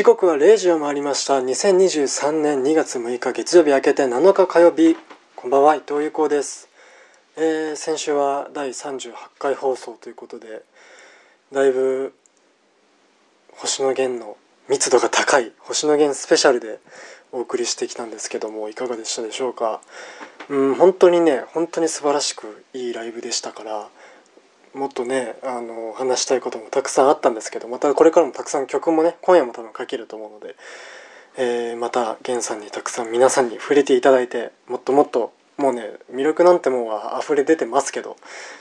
時刻は0時を回りました。2023年2月6日月曜日明けて7日火曜日。こんばんは。伊藤裕子です、えー、先週は第38回放送ということでだいぶ星野源の密度が高い星野源スペシャルでお送りしてきたんですけどもいかがでしたでしょうか？うん本当にね本当に素晴らしくいいライブでしたからもっとねあの話したいこともたくさんあったんですけどまたこれからもたくさん曲もね今夜も多分書けると思うので、えー、また源さんにたくさん皆さんに触れていただいてもっともっともうね魅力なんてもんは溢れ出てますけど、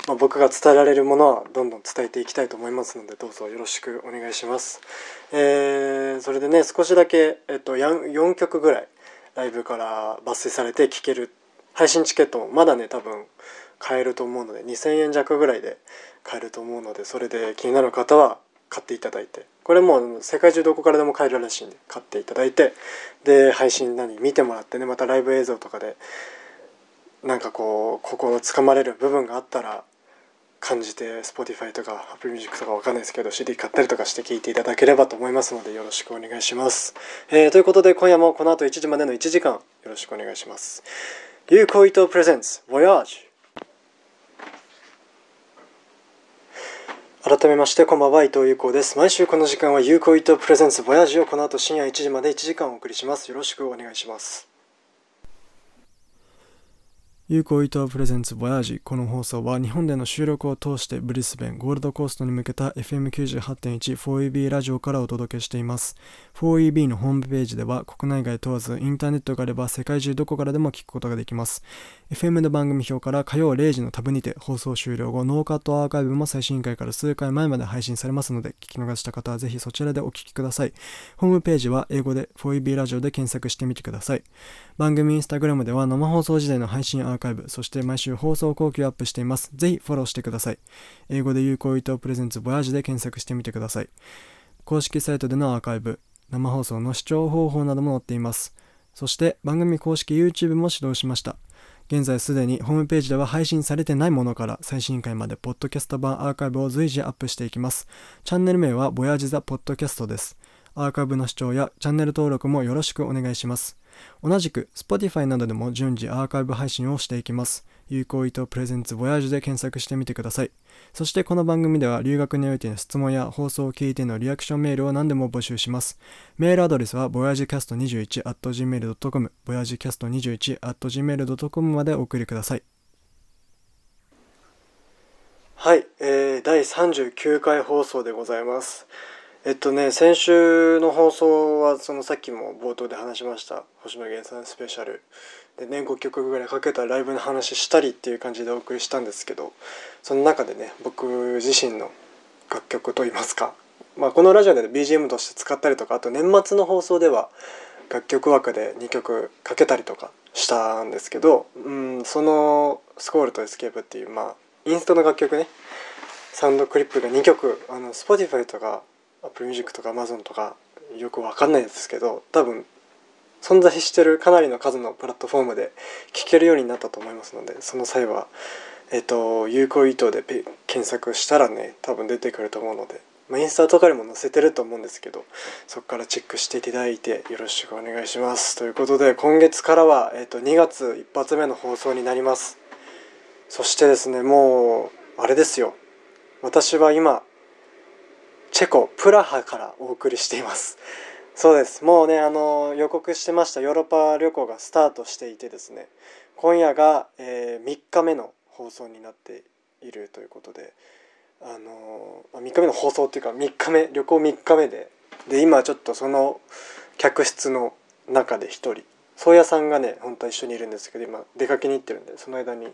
まあ、僕が伝えられるものはどんどん伝えていきたいと思いますのでどうぞよろしくお願いします。えー、それでね少しだけ、えっと、4曲ぐらいライブから抜粋されて聴ける配信チケットもまだね多分買えると思うので2000円弱ぐらいで買えると思うのでそれで気になる方は買っていただいて。これもう世界中どこからでも買えるらしいんで買っていただいて。で配信何見てもらってねまたライブ映像とかでなんかこう心をつかまれる部分があったら感じて Spotify とか Apple Music とかわかんないですけど CD 買ったりとかして聴いていただければと思いますのでよろしくお願いします、えー、ということで今夜もこの後1時までの1時間よろしくお願いします。有効伊藤プレゼンツ Voyage 改めましてこんばんは伊藤優子です。毎週この時間は有効伊藤プレゼンツボヤージをこの後深夜1時まで1時間お送りします。よろしくお願いします。有効伊藤プレゼンツボヤージ。この放送は日本での収録を通してブリスベンゴールドコーストに向けた FM98.1 4EB ラジオからお届けしています。4EB のホームページでは国内外問わずインターネットがあれば世界中どこからでも聞くことができます。FM の番組表から火曜0時のタブにて放送終了後ノーカットアーカイブも最新回から数回前まで配信されますので聞き逃した方はぜひそちらでお聞きください。ホームページは英語で 4EB ラジオで検索してみてください。番組インスタグラムでは生放送時代の配信アーカイブーカイブそして毎週放送後期をアップしていますぜひフォローしてください英語で有効伊藤プレゼンツボヤージで検索してみてください公式サイトでのアーカイブ生放送の視聴方法なども載っていますそして番組公式 YouTube も始動しました現在すでにホームページでは配信されてないものから最新回までポッドキャスト版アーカイブを随時アップしていきます。チャンネル名はボヤジザポッドキャストです。アーカイブの視聴やチャンネル登録もよろしくお願いします。同じく Spotify などでも順次アーカイブ配信をしていきます。有効意図プレゼンツボヤージュで検索してみてください。そしてこの番組では留学においての質問や放送を聞いてのリアクションメールを何でも募集します。メールアドレスは voyagecast21.gmail.com voyagecast21.gmail.com までお送りください。はい、えー、第39回放送でございます。えっとね先週の放送はそのさっきも冒頭で話しました星野源さんスペシャル。でね5曲ぐらいかけたライブの話したりっていう感じでお送りしたんですけどその中でね僕自身の楽曲といいますか、まあ、このラジオで BGM として使ったりとかあと年末の放送では楽曲枠で2曲かけたりとかしたんですけど、うん、その「スコールとエスケープ」っていうまあインストの楽曲ねサウンドクリップが2曲あの Spotify とか Apple Music とか Amazon とかよくわかんないですけど多分存在してるかなりの数のプラットフォームで聴けるようになったと思いますのでその際は、えっと、有効意図で検索したらね多分出てくると思うので、まあ、インスタとかにも載せてると思うんですけどそこからチェックしていただいてよろしくお願いします。ということで今月からは、えっと、2月一発目の放送になります。そしてですねもうあれですよ。私は今チェコプラハからお送りしています。そうです。もうねあの予告してました。ヨーロッパ旅行がスタートしていてですね。今夜が、えー、3日目の放送になっているということであの3日目の放送っていうか3日目旅行3日目でで今ちょっとその客室の中で1人宗谷さんがね本当は一緒にいるんですけど今出かけに行ってるんでその間に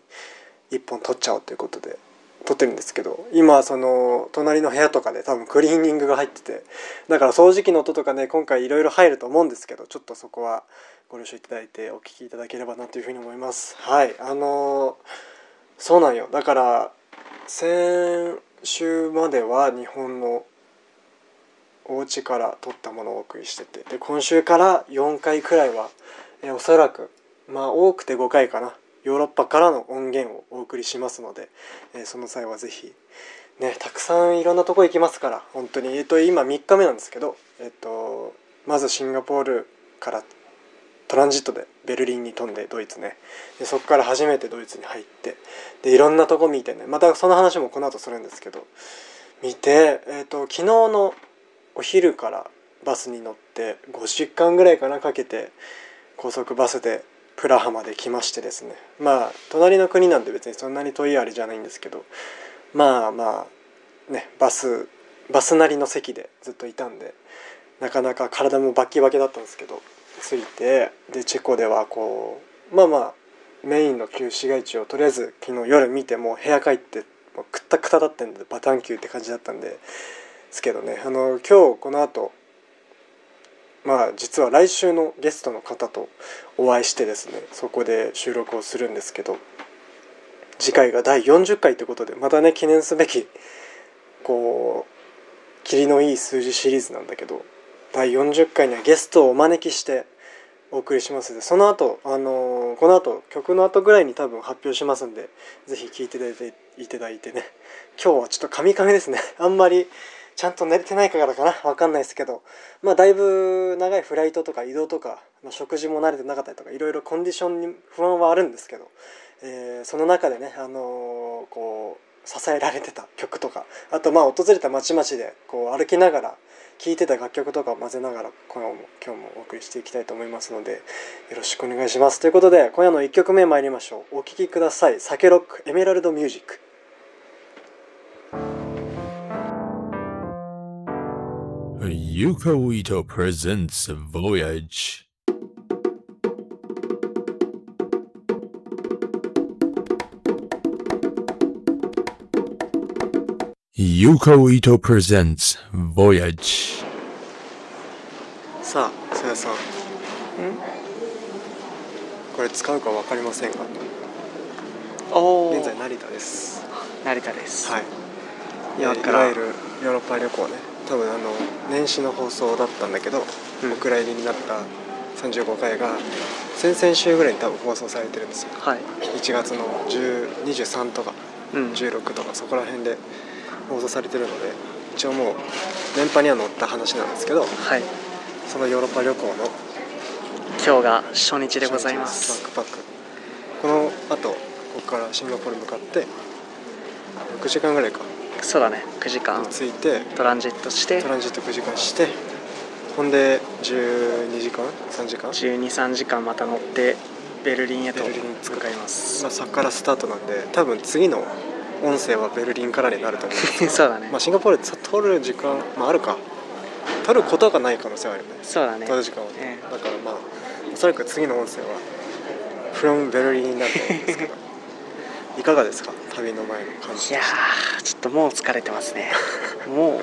1本撮っちゃおうということで撮ってるんですけど今その隣の部屋とかで多分クリーニングが入っててだから掃除機の音とかね今回いろいろ入ると思うんですけどちょっとそこはご了承いただいてお聞きいただければなというふうに思います。はいあのそうなんよ。だから先週までは日本のお家から撮ったものをお送りしててで今週から4回くらいはえおそらくまあ多くて5回かな。ヨーロッパからの音源をお送りしますので、えー、その際は是非ねたくさんいろんなとこ行きますから本当にえっ、ー、と今3日目なんですけどえっ、ー、とまずシンガポールからトランジットでベルリンに飛んでドイツね。でそこから初めてドイツに入ってでいろんなとこ見てね。またその話もこの後するんですけど見て、えーと、昨日のお昼からバスに乗って5時間ぐらいかなかけて高速バスでプラハまで来ましてですね。まあ隣の国なんで別にそんなに遠いあれじゃないんですけど。まあまあねバスバスなりの席でずっといたんでなかなか体もバッキバキだったんですけど着いてでチェコではこうまあまあメインの旧市街地をとりあえず昨日夜見てもう部屋帰ってもうくったくただったんでバタンキューって感じだったんですけどね。あの今日この後まあ実は来週のゲストの方とお会いしてですねそこで収録をするんですけど次回が第40回ということでまたね記念すべきこう霧のいい数字シリーズなんだけど第40回にはゲストをお招きしてお送りしますのでその後あのー、この後曲の後ぐらいに多分発表しますんで是非聴いていただいてね。今日はちょっとカミカミですね。あんまりちゃんと寝れてないからかな。分かんないですけど。まあだいぶ長いフライトとか移動とか、まあ、食事も慣れてなかったりとかいろいろコンディションに不安はあるんですけど、えー、その中でね、あのー、こう支えられてた曲とかあとまあ訪れた町々でこう歩きながら聴いてた楽曲とかを混ぜながら今夜も今日もお送りしていきたいと思いますのでよろしくお願いします。ということで今夜の1曲目参りましょう。お聴きください「サケロックエメラルドミュージック」Yuko Ito presents Voyage. Yuko Ito presents Voyage. さあ、さやさん。これ使うかわかりませんが、お現在成田です。成田です、はい。今からいわゆるヨーロッパ旅行ね。多分あの年始の放送だったんだけど、うん。お蔵入りになった35回が先々週ぐらいに多分放送されてるんですよ。はい。1月の10 23とかうん。16とかそこら辺で放送されてるので一応もう電波には載った話なんですけどはい。そのヨーロッパ旅行の今日が初日でございます。バックパック。このあとここからシンガポール向かって6時間ぐらいかそうだね。9時間。着いて。トランジットして。トランジット9時間して。ほんで12時間？3時間？123時間また乗ってベルリンへとベルリンに着く向かいます。まあ、そこからスタートなんで多分次の音声はベルリンからになると思う。そうだね。まあシンガポールで撮る時間、まあ、あるか。撮ることがない可能性はあるよね。そうだね。撮る時間は。ね、え。だからまあおそらく次の音声は from ベルリンになると思うんですけど いかがですか？旅の前の感じ。いやーちょっともう疲れてますね。もう、ね、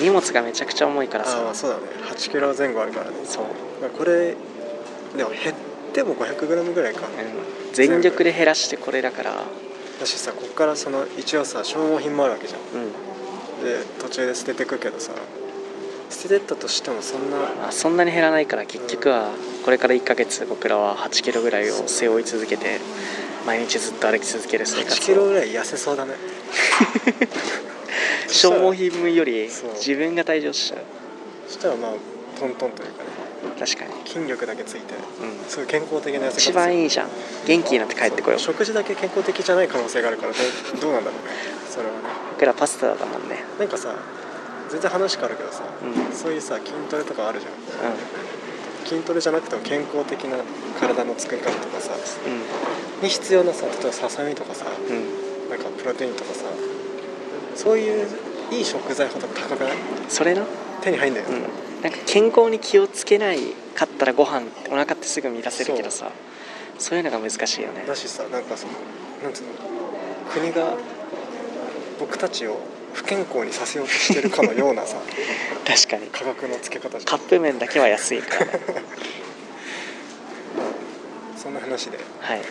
荷物がめちゃくちゃ重いからさ。ああそうだね。8キロ前後あるからね。そう、まあこれでも減っても 500g ぐらいか。うん、全力で減らしてこれだから。だしさこっからその一応さ消耗品もあるわけじゃん。うん。で途中で捨ててくけどさ捨ててったとしてもそんなまあそんなに減らないから結局はこれから1ヶ月僕らは8キロぐらいを背負い続けて毎日ずっと歩き続ける生8活を。キロぐらい痩せそうだね。消耗品より自分が退場しちゃう。そしたらまあトントンというかね。確かに、筋力だけついてうん、すごい健康的な痩せ方一番いいいじゃん。元気になって帰ってこよう。食事だけ健康的じゃない可能性があるからどうどうなんだろうね。それはね。僕らパスタだもんねなんかさ全然話変わるけどさうん。うんそういうさ筋トレとかあるじゃん筋トレじゃなくても健康的な体の作り方とかさに必要なさ例えばささみとかさうん。うんなんかプロテインとかさそういういい食材ほど高くない？それな？手に入んだよ、うん。なんか健康に気をつけないかったらご飯お腹ってすぐ満たせるけどさそういうのが難しいよね。だしさなんかそのなんつうの国が僕たちを不健康にさせようとしてるかのようなさ 確かに。価格の付け方じゃん。カップ麺だけは安いから。ね そんな話で。はい。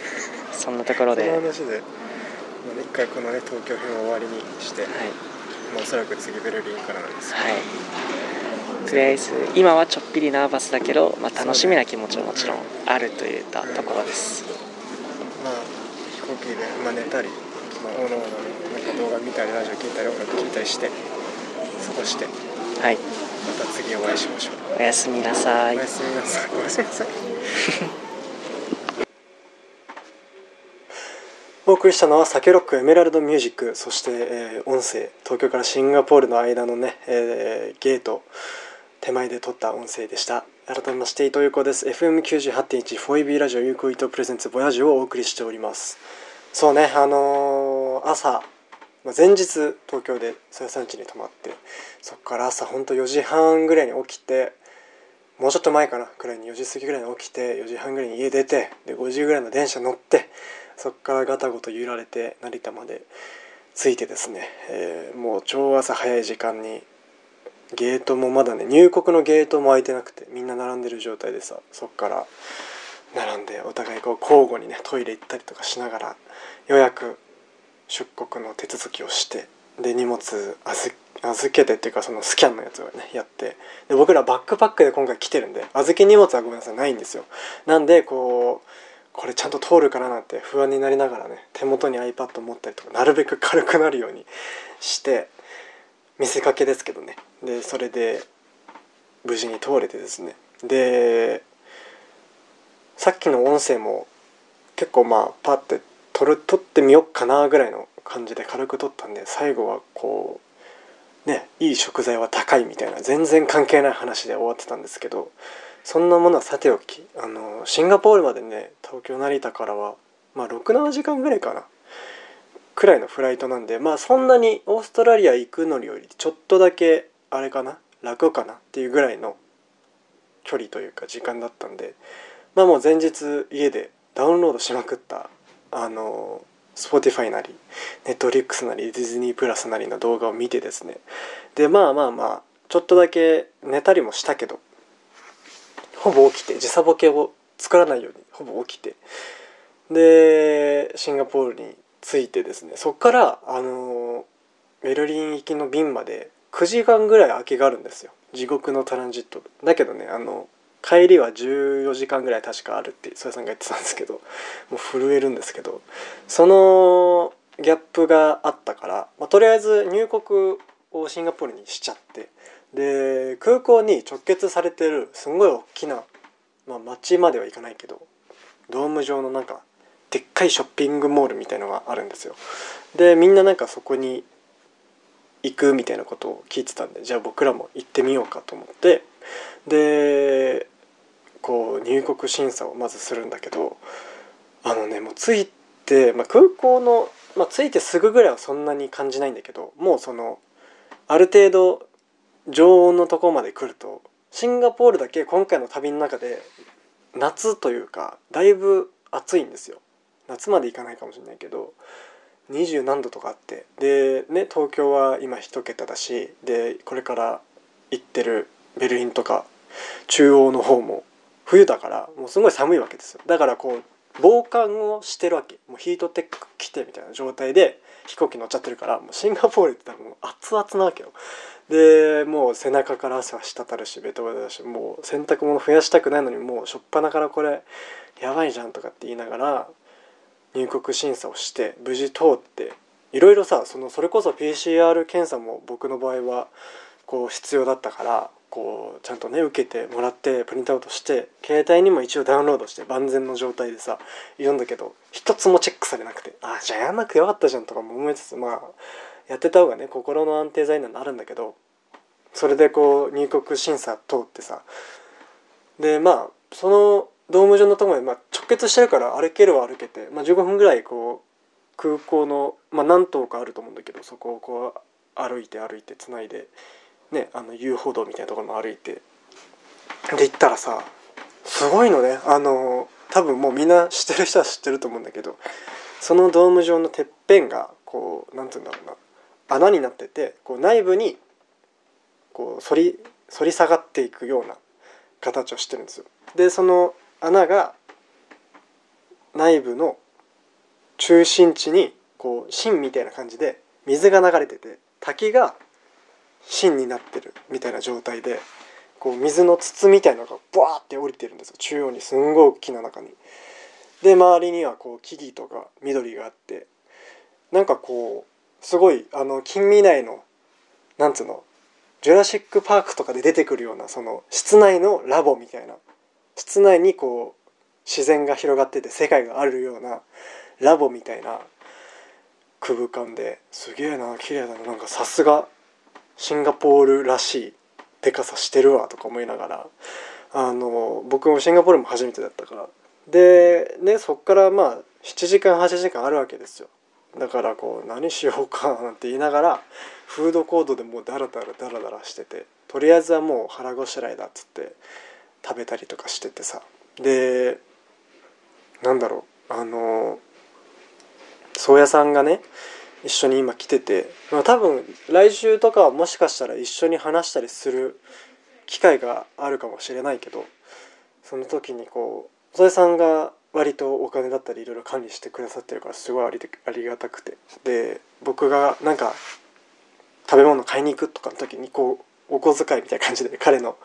そんなところそで。はいの話で。まあ一回このね東京編を終わりにして、まあ、おそらく次ベルリンからなんですけど、はい。とりあえず今はちょっぴりナーバスだけど、まあ、楽しみな気持ちももちろんあるといったところです。まあ飛行機で、まあ、寝たり、まあ、おのおの動画見たりラジオ聞いたり音楽聞いたりして過ごしてはい。また次お会いしましょう。おやすみなさい。おやすみなさい。おやすみなさいお送りしたのはサケロックエメラルドミュージックそして、えー音声東京からシンガポールの間のね、えーゲート手前で撮った音声でした。改めまして伊藤優子です。FM98.1 4EB ラジオ有効伊藤プレゼンツボヤージュをお送りしております。そうねあのー朝、まあ、前日東京でそやさん家に泊まってそこから朝ほんと4時半ぐらいに起きてもうちょっと前かなくらいに4時過ぎぐらいに起きて4時半ぐらいに家出てで5時ぐらいの電車乗ってそこからガタゴト揺られて成田まで着いてですね、えーもう超朝早い時間にゲートもまだね入国のゲートも開いてなくてみんな並んでる状態でさそっから並んでお互いこう交互にねトイレ行ったりとかしながらようやく出国の手続きをしてで荷物預預けてっていうかそのスキャンのやつをねやって。で僕らバックパックで今回来てるんで預け荷物はごめんなさいないんですよ。なんでこうこれちゃんと通るかななんて不安になりながらね手元に iPad 持ったりとかなるべく軽くなるようにして見せかけですけどね。でそれで無事に通れてですね。でさっきの音声も結構まあパッて撮る撮ってみよっかなぐらいの感じで軽く撮ったんで最後はこうねいい食材は高いみたいな全然関係ない話で終わってたんですけどそんなものはさておきあのシンガポールまでね東京成田からはまあ67時間ぐらいかなくらいのフライトなんでまあそんなにオーストラリア行くのよりちょっとだけあれかな楽かなっていうぐらいの距離というか時間だったんでまあもう前日家でダウンロードしまくったあの Spotify なり Netflix なりディズニープラスなりの動画を見てですね。でまあまあまあちょっとだけ寝たりもしたけどほぼ起きて時差ボケを作らないようにほぼ起きて。でシンガポールに着いてですねそっからあのベルリン行きの便まで9時間ぐらい空きがあるんですよ。地獄のトランジットだけどねあの帰りは14時間ぐらい確かあるって曽谷さんが言ってたんですけどもう震えるんですけどそのギャップがあったから、まあ、とりあえず入国をシンガポールにしちゃってで空港に直結されてるすごい大きな、まあ、街までは行かないけどドーム状のなんかでっかいショッピングモールみたいのがあるんですよ。でみんななんかそこに行くみたいなことを聞いてたんでじゃあ僕らも行ってみようかと思ってでこう入国審査をまずするんだけどあのねもう着いて、まあ、空港の、まあ、着いてすぐぐらいはそんなに感じないんだけどもうそのある程度常温のとこまで来るとシンガポールだけ今回の旅の中で夏というかだいぶ暑いんですよ。夏まで行かないかもしれないけど20何度とかあってでね東京は今1桁だしでこれから行ってるベルリンとか中央の方も冬だからもうすごい寒いわけですよ。だからこう防寒をしてるわけもうヒートテック着てみたいな状態で飛行機乗っちゃってるからもうシンガポールって多分熱々なわけよでもう背中から汗は滴るしベトベトだしもう洗濯物増やしたくないのにもう初っ端からこれやばいじゃんとかって言いながら入国審査をして無事通っていろいろさそのそれこそ PCR 検査も僕の場合はこう必要だったからこうちゃんとね受けてもらってプリントアウトして携帯にも一応ダウンロードして万全の状態でさいるんだけど一つもチェックされなくてああじゃあやんなくてよかったじゃんとかも思いつつまあやってた方がね心の安定剤になるんだけどそれでこう入国審査通ってさでまあそのドーム上のところで、まあ、直結してるから歩けるは歩けて、まあ、15分ぐらいこう空港の、まあ、何棟かあると思うんだけどそこをこう歩いて歩いてつないで、ね、あの遊歩道みたいなところも歩いて。で行ったらさすごいのね。あの多分もうみんな知ってる人は知ってると思うんだけどそのドーム状のてっぺんがこうなんて言うんだろうな。穴になっててこう内部にこう反り反り下がっていくような形をしてるんですよ。でその穴が内部の中心地にこう芯みたいな感じで水が流れてて滝が芯になってるみたいな状態でこう水の筒みたいなのがブワーって降りてるんですよ。中央にすんごい大きな中に。で周りにはこう木々とか緑があって。なんかこうすごいあの近未来のなんつうのジュラシック・パークとかで出てくるようなその室内のラボみたいな。室内にこう自然が広がってて世界があるようなラボみたいな空間で。すげえな綺麗だな。なんかさすがシンガポールらしいでかさしてるわとか思いながらあの僕もシンガポールも初めてだったから。でねそっからまあ7時間8時間あるわけですよ。だからこう何しようかなんて言いながらフードコートでもうダラダラダラダラしててとりあえずはもう腹ごしらえだっつって食べたりとかしててさ。でなんだろうあの宗谷さんがね一緒に今来てて、まあ、多分来週とかはもしかしたら一緒に話したりする機会があるかもしれないけどその時にこう宗谷さんが割とお金だったりいろいろ管理してくださってるからすごいありありがたくて。で僕がなんか食べ物買いに行くとかの時にこうお小遣いみたいな感じで彼の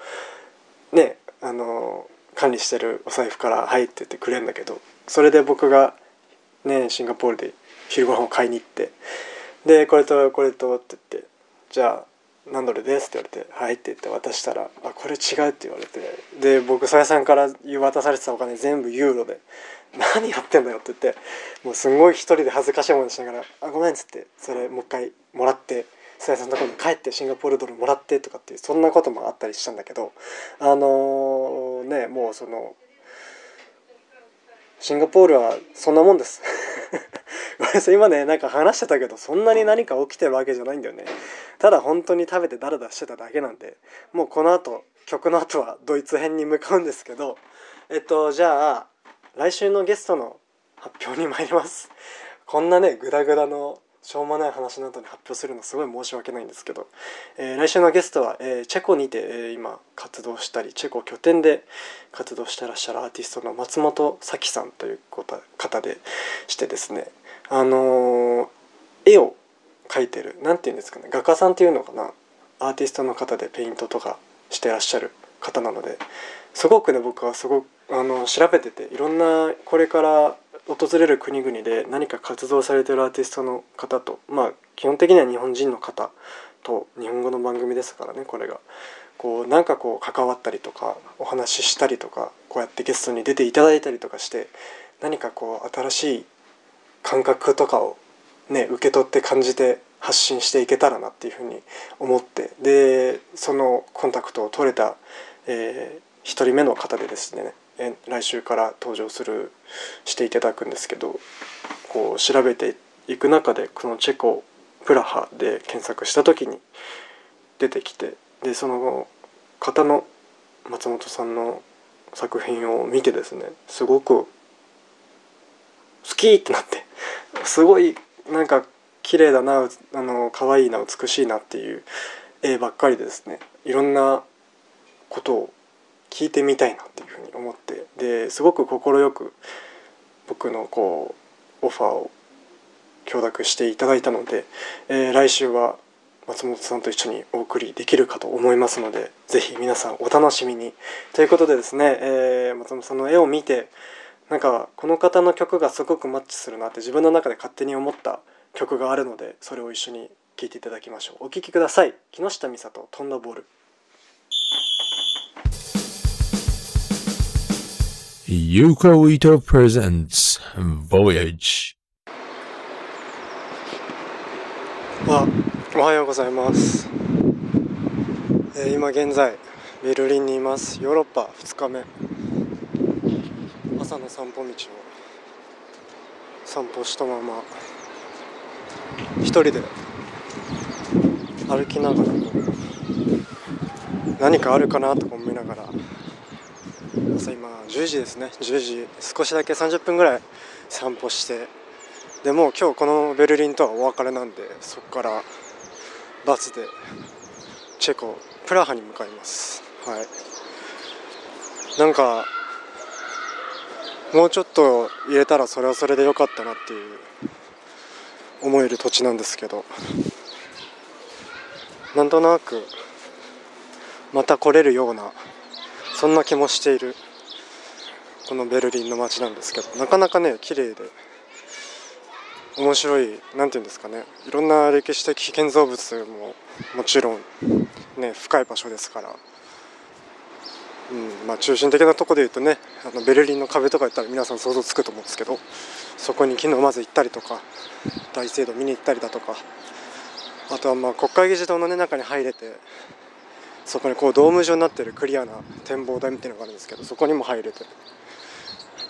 ねあの管理してるお財布から「はい」ってってくれるんだけどそれで僕がねシンガポールで昼ご飯を買いに行って。でこれとこれとって言ってじゃあ何ドルですって言われて「はい」って言って渡したら「あこれ違う」って言われて。で僕さやさんから渡されてたお金全部ユーロで「何やってんだよ」って言ってもうすんごい一人で恥ずかしい思いしながら「あごめん」っつってそれもう一回もらってさやさんのところに帰ってシンガポールドルもらってとかっていうそんなこともあったりしたんだけどあのー、ねもうそのシンガポールはそんなもんです。ごめんなさい今ねなんか話してたけどそんなに何か起きてるわけじゃないんだよね。ただ本当に食べてダラダラしてただけなんで。もうこの後曲の後はドイツ編に向かうんですけど。えっとじゃあ来週のゲストの発表に参ります。こんなねグダグダのしょうもない話の後に発表するのすごい申し訳ないんですけど、えー、来週のゲストは、えー、チェコにて、えー、今活動したりチェコ拠点で活動してらっしゃるアーティストの松本咲さんという方でしてですねあの絵を描いてる何て言うんですかね画家さんっていうのかなアーティストの方でペイントとかしてらっしゃる方なのですごくね僕はすごくあの調べてていろんなこれから訪れる国々で何か活動されてるアーティストの方とまあ基本的には日本人の方と日本語の番組ですからねこれが。こうなんかこう関わったりとかお話ししたりとかこうやってゲストに出ていただいたりとかして何かこう新しい感覚とかをね受け取って感じて発信していけたらなっていうふうに思ってでそのコンタクトを取れた、えー、1人目の方でですね来週から登場するしていただくんですけどこう調べていく中でこのチェコプラハで検索した時に出てきてでその方の松本さんの作品を見てですねすごく好きってなってすごいなんか綺麗だなあの可愛いな美しいなっていう絵ばっかりでですね。いろんなことを聞いてみたいなっていうふうに思ってですごく快く僕のこうオファーを承諾していただいたので、えー、来週は松本さんと一緒にお送りできるかと思いますのでぜひ皆さんお楽しみに。ということでですね、えー、松本さんの絵を見てなんかこの方の曲がすごくマッチするなって自分の中で勝手に思った曲があるのでそれを一緒に聴いていただきましょう。お聴きください。木下美里飛んだボール。Yuko Ito presents Voyage. あおはようございます、えー、今現在ベルリンにいます。ヨーロッパ2日目。朝の散歩道を散歩したまま一人で歩きながら何かあるかなとか思いながら朝今10時ですね。10時少しだけ30分ぐらい散歩して。でもう今日このベルリンとはお別れなんでそこからバスでチェコプラハに向かいます。はい。なんかもうちょっと入れたらそれはそれでよかったなっていう思える土地なんですけど。なんとなくまた来れるようなそんな気もしているこのベルリンの街なんですけどなかなかね綺麗で面白い何て言うんですかねいろんな歴史的建造物ももちろんね深い場所ですから、うんまあ、中心的なとこで言うとねあのベルリンの壁とか言ったら皆さん想像つくと思うんですけどそこに昨日まず行ったりとか大聖堂見に行ったりだとかあとはまあ国会議事堂の、ね、中に入れてそこにこうドーム状になってるクリアな展望台みたいなのがあるんですけどそこにも入れて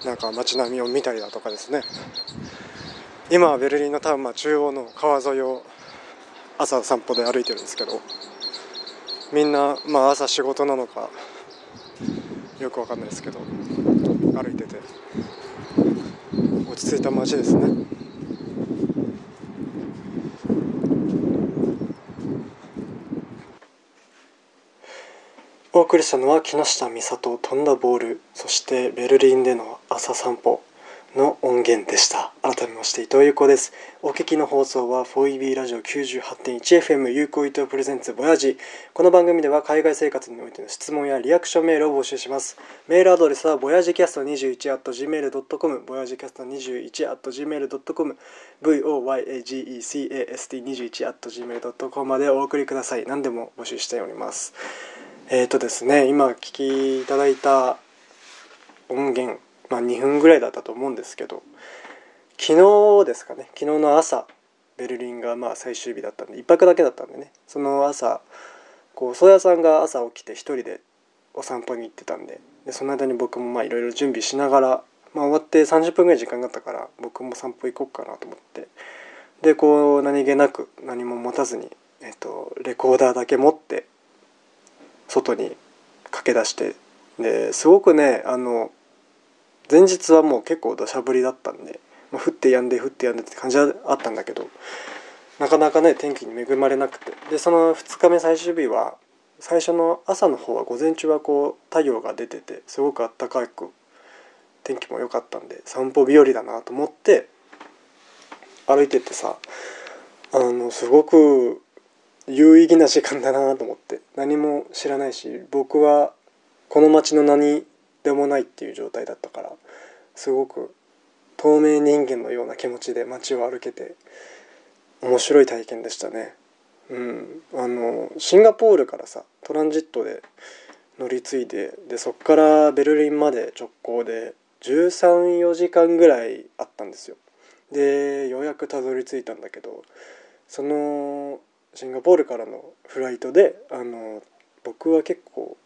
なんか街並みを見たりだとかですね。今はベルリンの多分まあ中央の川沿いを朝散歩で歩いてるんですけどみんなまあ朝仕事なのかよくわかんないですけど歩いてて。落ち着いた街ですね。お送りしたのは木下美里飛んだボールそしてベルリンでの朝散歩の音源でした。改めまして伊藤優子です。お聞きの放送は 4EB ラジオ 98.1FM 有効伊藤プレゼンツボヤジこの番組では海外生活においての質問やリアクションメールを募集します。メールアドレスはボヤジキャスト21 gmail.com ボヤジキャスト21 gmail.com voyagecast21 gmail.com までお送りください何でも募集しておりますえーとですね今聞きいただいた音源、まあ、2分ぐらいだったと思うんですけど昨日ですかね昨日の朝ベルリンがまあ最終日だったんで1泊だけだったんでねその朝こう宗谷さんが朝起きて一人でお散歩に行ってたんででその間に僕もいろいろ準備しながら、まあ、終わって30分ぐらい時間があったから僕も散歩行こうかなと思ってでこう何気なく何も持たずに、えっと、レコーダーだけ持って外に駆け出してですごくねあの前日はもう結構土砂降りだったんで、まあ、降ってやんで降ってやんでって感じはあったんだけどなかなかね天気に恵まれなくて。でその2日目最終日は最初の朝の方は午前中はこう太陽が出ててすごくあったかく天気も良かったんで散歩日和だなと思って歩いててさあのすごく有意義な時間だなと思って何も知らないし僕はこの町の何でもないっていう状態だったからすごく透明人間のような気持ちで街を歩けて面白い体験でしたね。うん、あのシンガポールからさトランジットで乗り継いででそっからベルリンまで直行で134時間ぐらいあったんですよ。でようやくたどり着いたんだけどそのシンガポールからのフライトであの僕は結構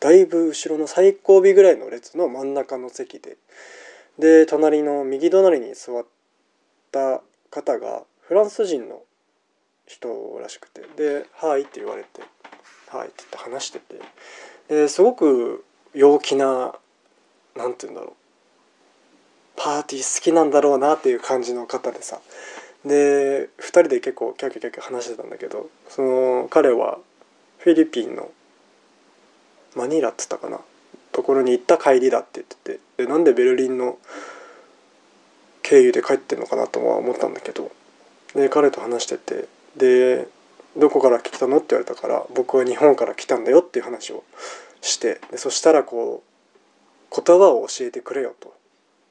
だいぶ後ろの最後尾ぐらいの列の真ん中の席でで隣の右隣に座った方がフランス人の人らしくてで「はい」って言われて「はい」って言って話しててですごく陽気な何て言うんだろうパーティー好きなんだろうなっていう感じの方でさで2人で結構キャキャキャキャ話してたんだけどその彼はフィリピンのマニラっつったかなところに行った帰りだって言っててでなんでベルリンの経由で帰ってんのかなとは思ったんだけどで彼と話しててでどこから来たのって言われたから僕は日本から来たんだよっていう話をしてでそしたらこう言葉を教えてくれよと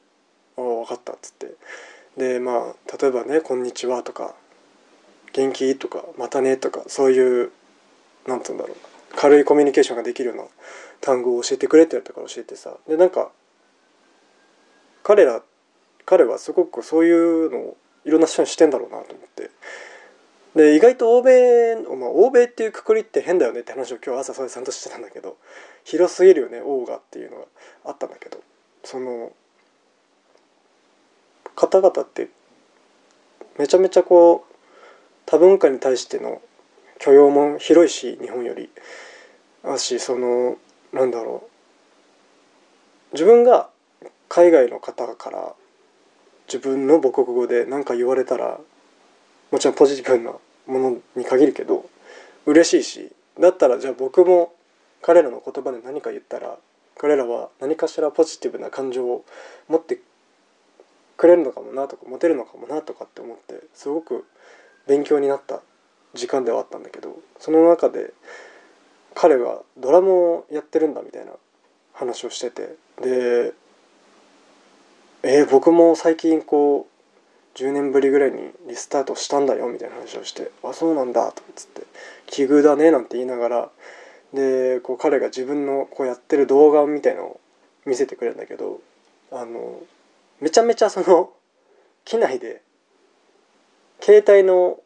「ああ分かった」っつって。でまあ例えばね「こんにちは」とか「元気?」とか「またね」とかそういう何て言うんだろう。軽いコミュニケーションができるような単語を教えてくれって言われたから教えてさ。でなんか彼ら彼はすごくそういうのをいろんな人にしてんだろうなと思って。で意外と欧米、まあ、欧米っていうくくりって変だよねって話を今日朝それさんとしてたんだけど。広すぎるよねオーガっていうのがあったんだけど。その方々ってめちゃめちゃこう多文化に対しての許容も広いし日本より。あしそのなんだろう。自分が海外の方から自分の母国語で何か言われたらもちろんポジティブなものに限るけど嬉しいしだったらじゃあ僕も彼らの言葉で何か言ったら彼らは何かしらポジティブな感情を持ってくれるのかもなとか持てるのかもなとかって思ってすごく勉強になった時間ではあったんだけどその中で彼がドラムをやってるんだみたいな話をしててでえー、僕も最近こう10年ぶりぐらいにリスタートしたんだよみたいな話をして「あそうなんだ」とかつって「奇遇だね」なんて言いながらでこう彼が自分のこうやってる動画みたいのを見せてくれるんだけどあのめちゃめちゃその機内で携帯の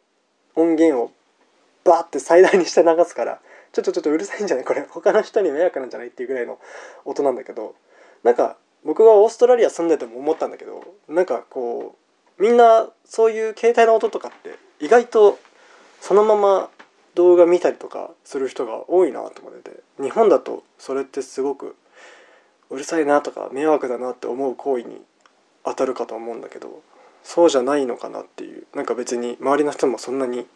音源をバーって最大にして流すからちょっとちょっとうるさいんじゃない？これ他の人に迷惑なんじゃない？っていうぐらいの音なんだけどなんか僕がオーストラリア住んでても思ったんだけどなんかこうみんなそういう携帯の音とかって意外とそのまま動画見たりとかする人が多いなと思ってて日本だとそれってすごくうるさいなとか迷惑だなって思う行為に当たるかと思うんだけどそうじゃないのかなっていう。なんか別に周りの人もそんなに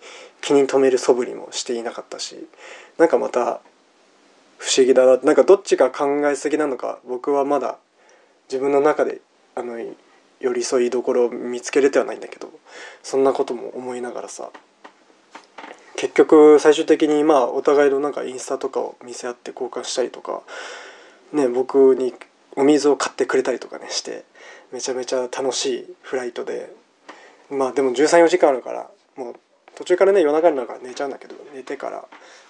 気に留める素振りもしていなかったしなんかまた不思議だななんかどっちが考えすぎなのか僕はまだ自分の中であの寄り添いどころを見つけれてはないんだけどそんなことも思いながらさ結局最終的にまあお互いのなんかインスタとかを見せ合って交換したりとかね僕にお水を買ってくれたりとかねしてめちゃめちゃ楽しいフライトでまあでも134時間あるからもう途中からね夜中になるから寝ちゃうんだけど寝てから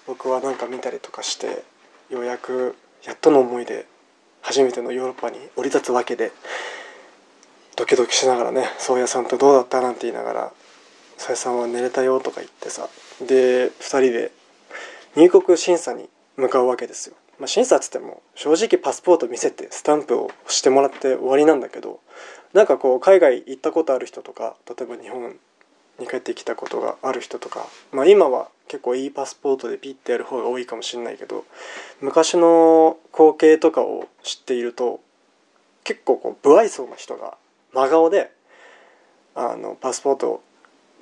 僕はなんか見たりとかしてようやくやっとの思いで初めてのヨーロッパに降り立つわけでドキドキしながらね宗谷さんとどうだった？なんて言いながら「宗谷さんは寝れたよ」とか言ってさで2人で入国審査に向かうわけですよ。まあ、審査っつっても正直パスポート見せてスタンプを押してもらって終わりなんだけどなんかこう海外行ったことある人とか例えば日本に帰ってきたことがある人とか、まあ、今は結構いいパスポートでピッてやる方が多いかもしれないけど昔の光景とかを知っていると結構こう不愛想な人が真顔であのパスポートを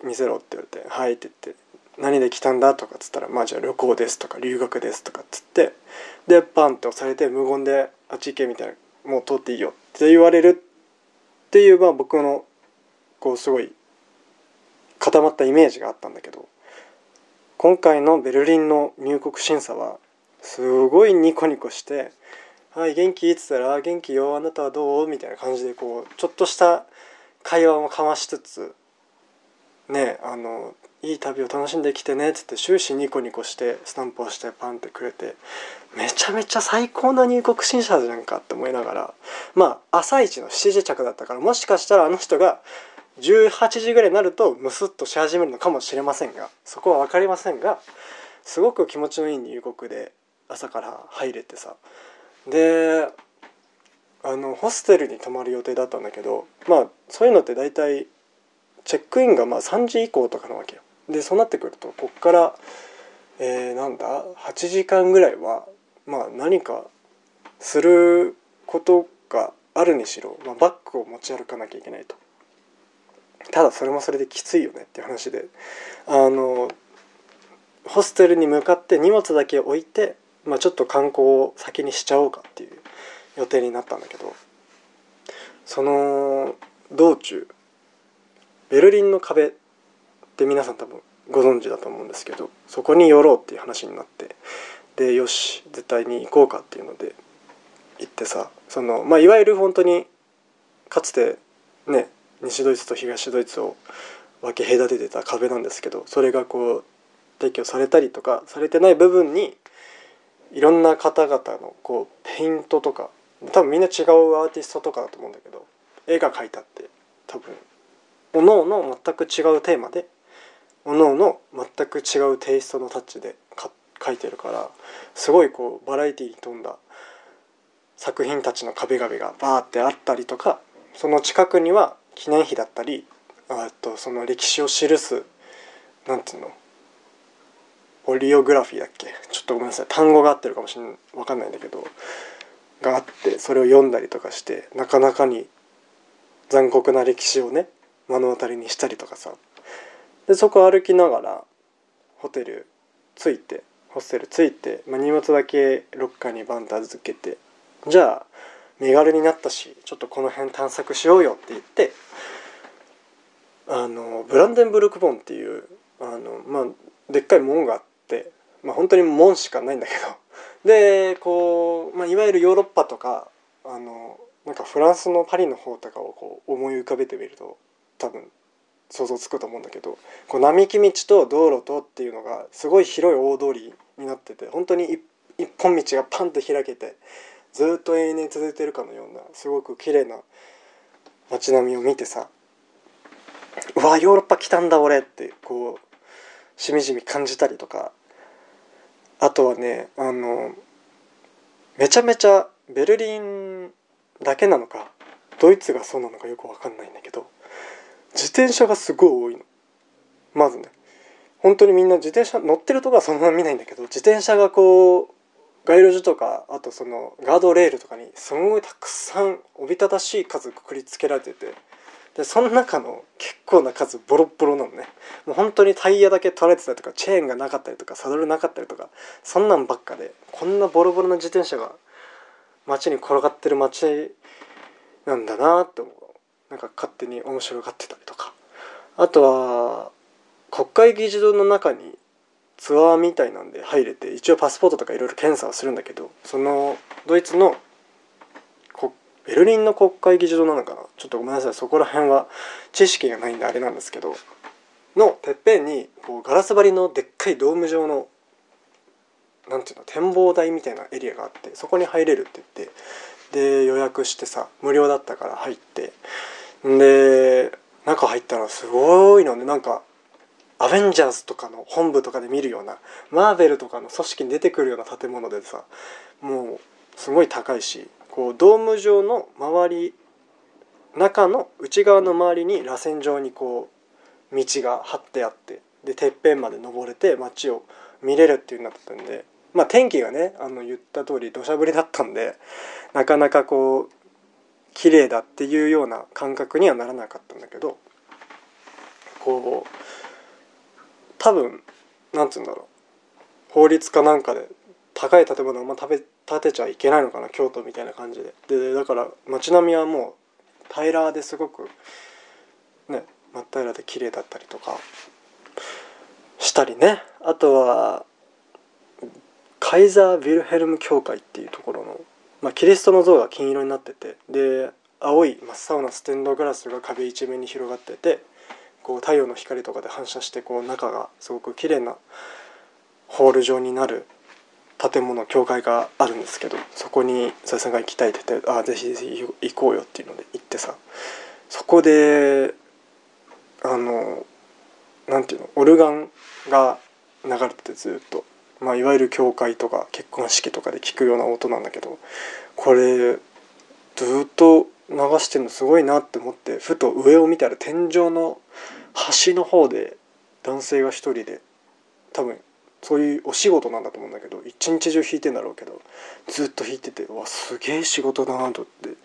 見せろって言われて「はい」って言って「何で来たんだ?」とかっつったら「まあじゃあ旅行です」とか「留学です」とかっつってでパンって押されて無言で「あっち行け」みたいな「もう通っていいよ」って言われるっていうまあ僕のこうすごい固まったイメージがあったんだけど今回のベルリンの入国審査はすごいニコニコして「はい元気?」っつったら「元気よあなたはどう?」みたいな感じでこうちょっとした会話も交わしつつねあのいい旅を楽しんできてねっつって終始ニコニコしてスタンプをしてパンってくれてめちゃめちゃ最高な入国審査じゃんかって思いながらまあ朝一の7時着だったからもしかしたらあの人が18時ぐらいになるとムスッとし始めるのかもしれませんがそこは分かりませんがすごく気持ちのいい入国で朝から入れてさであのホステルに泊まる予定だったんだけどまあそういうのって大体チェックインがまあ3時以降とかなわけよ。でそうなってくるとこっからえー、なんだ8時間ぐらいはまあ何かすることがあるにしろ、まあ、バッグを持ち歩かなきゃいけないと。ただそれもそれできついよねっていう話で。あのホステルに向かって荷物だけ置いて、まあ、ちょっと観光を先にしちゃおうかっていう予定になったんだけどその道中ベルリンの壁って皆さん多分ご存知だと思うんですけどそこに寄ろうっていう話になってでよし絶対に行こうかっていうので行ってさそのまあいわゆる本当にかつてね西ドイツと東ドイツを分け隔ててた壁なんですけどそれがこう撤去されたりとかされてない部分にいろんな方々のこうペイントとか多分みんな違うアーティストとかだと思うんだけど絵が描いてあって多分おのおの全く違うテーマでおのおの全く違うテイストのタッチで描いてるからすごいこうバラエティーに富んだ作品たちの壁紙がバーってあったりとかその近くには記念碑だったりあとその歴史を記すなんていうの？オリオグラフィーだっけ？ちょっとごめんなさい。単語が合ってるかもしれない分かんないんだけどがあってそれを読んだりとかしてなかなかに残酷な歴史をね目の当たりにしたりとかさでそこ歩きながらホテル着いてホステル着いて、まあ、荷物だけロッカーにバンと預けてじゃあ身軽になったしちょっとこの辺探索しようよって言ってあのブランデンブルクボンっていうあの、まあ、でっかい門があって、まあ、本当に門しかないんだけど でこう、まあ、いわゆるヨーロッパとかあのなんかフランスのパリの方とかをこう思い浮かべてみると多分想像つくと思うんだけどこう並木道と道路とっていうのがすごい広い大通りになってて本当に一本道がパンと開けてずっと永遠に続いてるかのようなすごく綺麗な街並みを見てさうわヨーロッパ来たんだ俺ってこうしみじみ感じたりとかあとはねあのめちゃめちゃベルリンだけなのかドイツがそうなのかよくわかんないんだけど自転車がすごい多いの。まずね。本当にみんな自転車乗ってるとこはそんな見ないんだけど自転車がこう街路樹とかあとそのガードレールとかにすごいたくさんおびただしい数くくりつけられててでその中の結構な数ボロボロなのね。もう本当にタイヤだけ取られてたりとかチェーンがなかったりとかサドルなかったりとかそんなんばっかでこんなボロボロな自転車が街に転がってる街なんだなって思う。なんか勝手に面白がってたりとか。あとは国会議事堂の中にツアーみたいなんで入れて一応パスポートとかいろいろ検査はするんだけどそのドイツのベルリンの国会議事堂なのかな？ちょっとごめんなさい。そこら辺は知識がないんであれなんですけどのてっぺんにこうガラス張りのでっかいドーム状のなんていうの展望台みたいなエリアがあってそこに入れるって言ってで予約してさ無料だったから入って。で中入ったらすごいのね。なんかアベンジャーズとかの本部とかで見るようなマーベルとかの組織に出てくるような建物でさもうすごい高いしこうドーム状の周り中の内側の周りに螺旋状にこう道が張ってあってでてっぺんまで登れて街を見れるっていうなったんでまあ天気がねあの言った通り土砂降りだったんでなかなかこう綺麗だっていうような感覚にはならなかったんだけどこう多分なんつうんだろう法律かなんかで高い建物あんま食べ建てちゃいけないのかな京都みたいな感じで。でだから街並みはもう平らですごくね真っ平らで綺麗だったりとかしたりね。あとはカイザー・ヴィルヘルム教会っていうところの、まあ、キリストの像が金色になっててで青い真っ青なステンドグラスが壁一面に広がっててこう太陽の光とかで反射してこう中がすごく綺麗なホール状になる建物教会があるんですけどそこに佐々さんが行きたいって言って「ああぜひぜひ行こうよ」っていうので行ってさそこであのなんていうのオルガンが流れててずっと、まあ、いわゆる教会とか結婚式とかで聞くような音なんだけどこれずっと流してるのすごいなって思ってふと上を見たら天井の端の方で男性が一人で多分そういうお仕事なんだと思うんだけど一日中弾いてんだろうけどずっと弾いててうわすげえ仕事だなと思って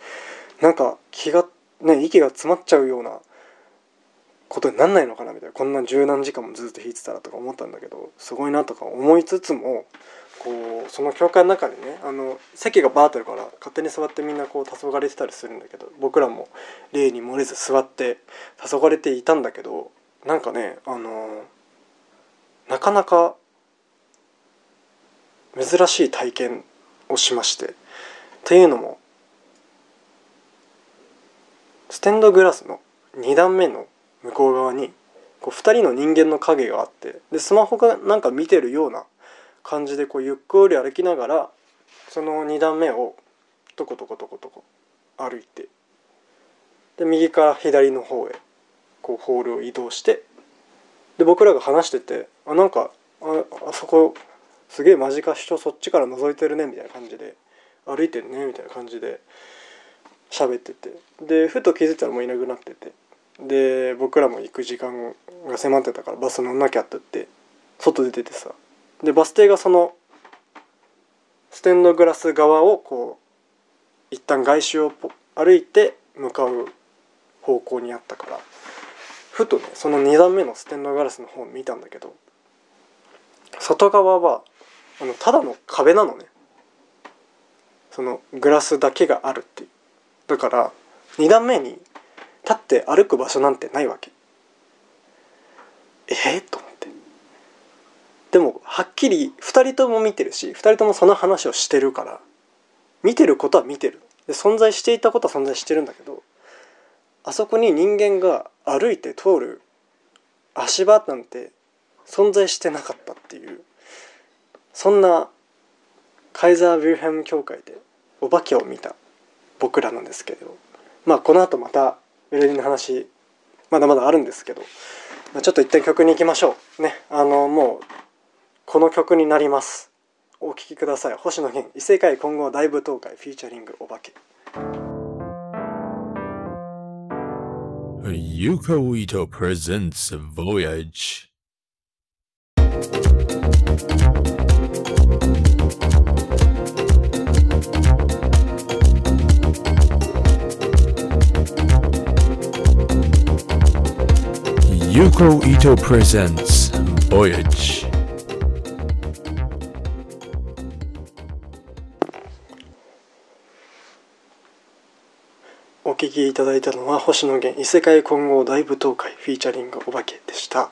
なんか気がね息が詰まっちゃうようなことになんないのかなみたいな。こんな十何時間もずっと弾いてたらとか思ったんだけどすごいなとか思いつつもこうその教会の中にねあの席がバーってあるから勝手に座ってみんなこう黄昏れてたりするんだけど僕らも例に漏れず座って黄昏れていたんだけどなんかねあのなかなか珍しい体験をしましてっていうのもステンドグラスの2段目の向こう側にこう2人の人間の影があってでスマホがなんか見てるような感じでこうゆっくり歩きながらその2段目をトコトコトコトコ歩いてで右から左の方へこうホールを移動してで僕らが話しててあなんかああそこすげえ間近人そっちから覗いてるねみたいな感じで歩いてるねみたいな感じで喋っててでふと気づいたらもういなくなってて。で僕らも行く時間が迫ってたからバス乗んなきゃって言って外出ててさ。でバス停がそのステンドグラス側をこう一旦外周を歩いて向かう方向にあったからふとねその2段目のステンドグラスの方を見たんだけど外側はあのただの壁なのね。そのグラスだけがあるっていう。だから2段目に立って歩く場所なんてないわけ。え？ー、と思って。でもはっきり2人とも見てるし2人ともその話をしてるから見てることは見てる。で存在していたことは存在してるんだけどあそこに人間が歩いて通る足場なんて存在してなかったっていうそんなカイザー・ヴィルヘム教会でお化けを見た僕らなんですけどまあこの後またベルリンの話まだまだあるんですけど、まあ、ちょっと一旦曲に行きましょう。ねあのもうこの曲になります。お聴きください。星野源異世界混合大舞踏会フィーチャリングお化け。Yuko Ito presents Voyage. Yuko Ito presents Voyage. お聴きいただいたのは星野源異世界混合大舞踏会フィーチャリングお化けでした。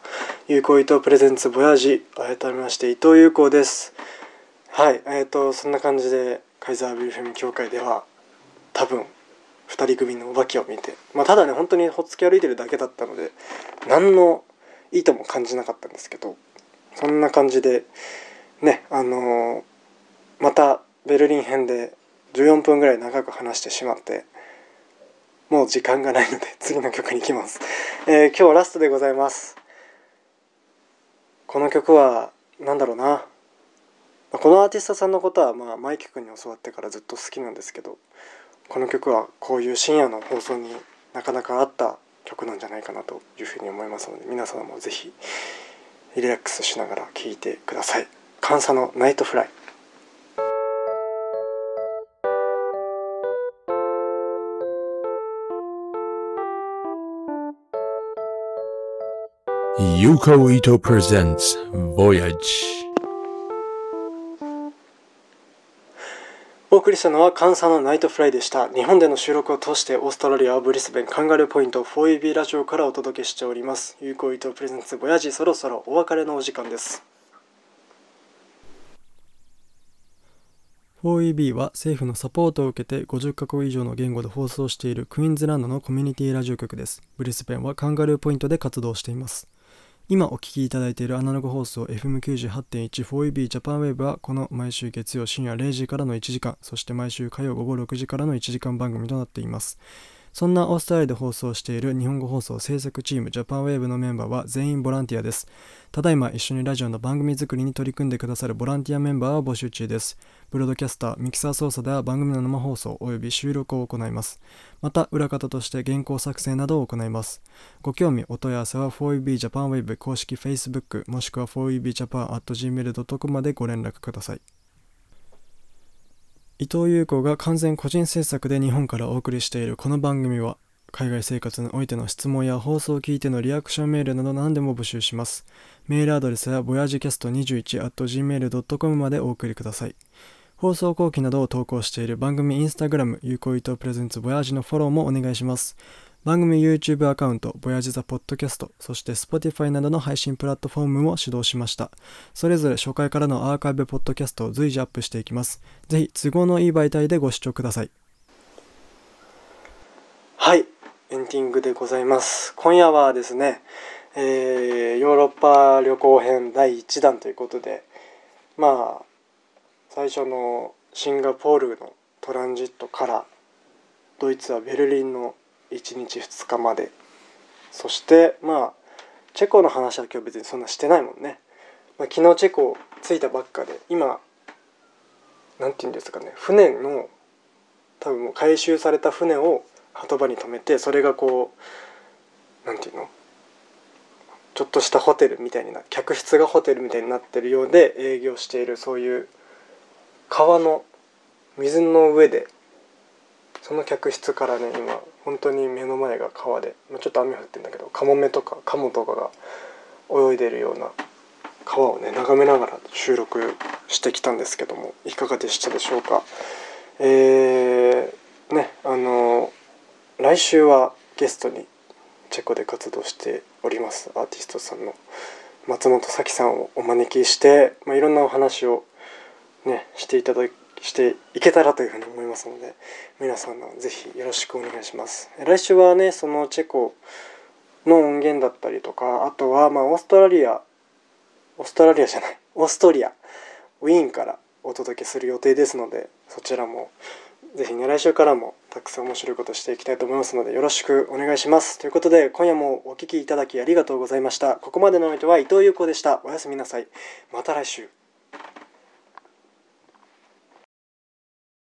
有効伊藤プレゼンツボヤージ改めまして伊藤優子です。はいえーとそんな感じでカイザービルフェム協会では多分2人組のお化けを見てまあただね本当にほっつき歩いてるだけだったので何の意図も感じなかったんですけどそんな感じでねあのーまたベルリン編で14分ぐらい長く話してしまってもう時間がないので次の曲に行きます、えー今日ラストでございます。この曲は何だろうな。このアーティストさんのことはまあマイキ君に教わってからずっと好きなんですけどこの曲はこういう深夜の放送になかなか合った曲なんじゃないかなというふうに思いますので皆様もぜひリラックスしながら聴いてください監査のナイトフライ Yuko Ito present Voyage. お送りしたのはカンサのナイトフライでした日本での収録を通してオーストラリアブリスベンカンガルーポイント 4EB ラジオからお届けしております有効伊藤プレゼンツボヤジそろそろお別れのお時間です 4EB は政府のサポートを受けて50カ国以上の言語で放送しているクイーンズランドのコミュニティラジオ局です。ブリスベンはカンガルーポイントで活動しています。今お聞きいただいているアナログ放送 FM98.1 4EB ジャパンウェブはこの毎週月曜深夜0時からの1時間、そして毎週火曜午後6時からの1時間番組となっています。そんなオーストラリアで放送している日本語放送制作チームジャパンウェーブのメンバーは全員ボランティアです。ただいま一緒にラジオの番組作りに取り組んでくださるボランティアメンバーを募集中です。ブロードキャスター、ミキサー操作では番組の生放送及び収録を行います。また、裏方として原稿作成などを行います。ご興味、お問い合わせは 4EB ジャパンウェーブ公式 Facebook もしくは 4EBJapan.gmail.com までご連絡ください。伊藤優子が完全個人制作で日本からお送りしているこの番組は海外生活においての質問や放送を聞いてのリアクションメールなど何でも募集します。メールアドレスは voyagecast21.gmail.com までお送りください。放送後期などを投稿している番組インスタグラム有効伊藤プレゼンツボヤージのフォローもお願いします。番組 YouTube アカウント、ボヤジザポッドキャスト、そして Spotify などの配信プラットフォームも始動しました。それぞれ初回からのアーカイブポッドキャストを随時アップしていきます。ぜひ都合のいい媒体でご視聴ください。はいエンディングでございます今夜はですね、えーヨーロッパ旅行編第1弾ということでまあ最初のシンガポールのトランジットからドイツはベルリンの1日2日まで。そしてまあチェコの話は今日別にそんなしてないもんね、まあ、昨日チェコ着いたばっかで今なんて言うんですかね船の多分もう回収された船を鳩場に止めてそれがこうなんていうのちょっとしたホテルみたいにな客室がホテルみたいになってるようで営業しているそういう川の水の上でその客室からね今本当に目の前が川でまあちょっと雨降ってんだけどカモメとかカモとかが泳いでるような川をね眺めながら収録してきたんですけどもいかがでしたでしょうか？えー、ねあの来週はゲストにチェコで活動しておりますアーティストさんの松本咲さんをお招きして、まあ、いろんなお話をねしていただしていけたらというふうに思いますので皆さんぜひよろしくお願いします。来週はねそのチェコの音源だったりとかあとはまあオーストラリアオーストラリアじゃないオーストリアウィーンからお届けする予定ですのでそちらもぜひね来週からもたくさん面白いことしていきたいと思いますのでよろしくお願いします。ということで今夜もお聴きいただきありがとうございました。ここまでのお相手は伊藤優子でした。おやすみなさい。また来週。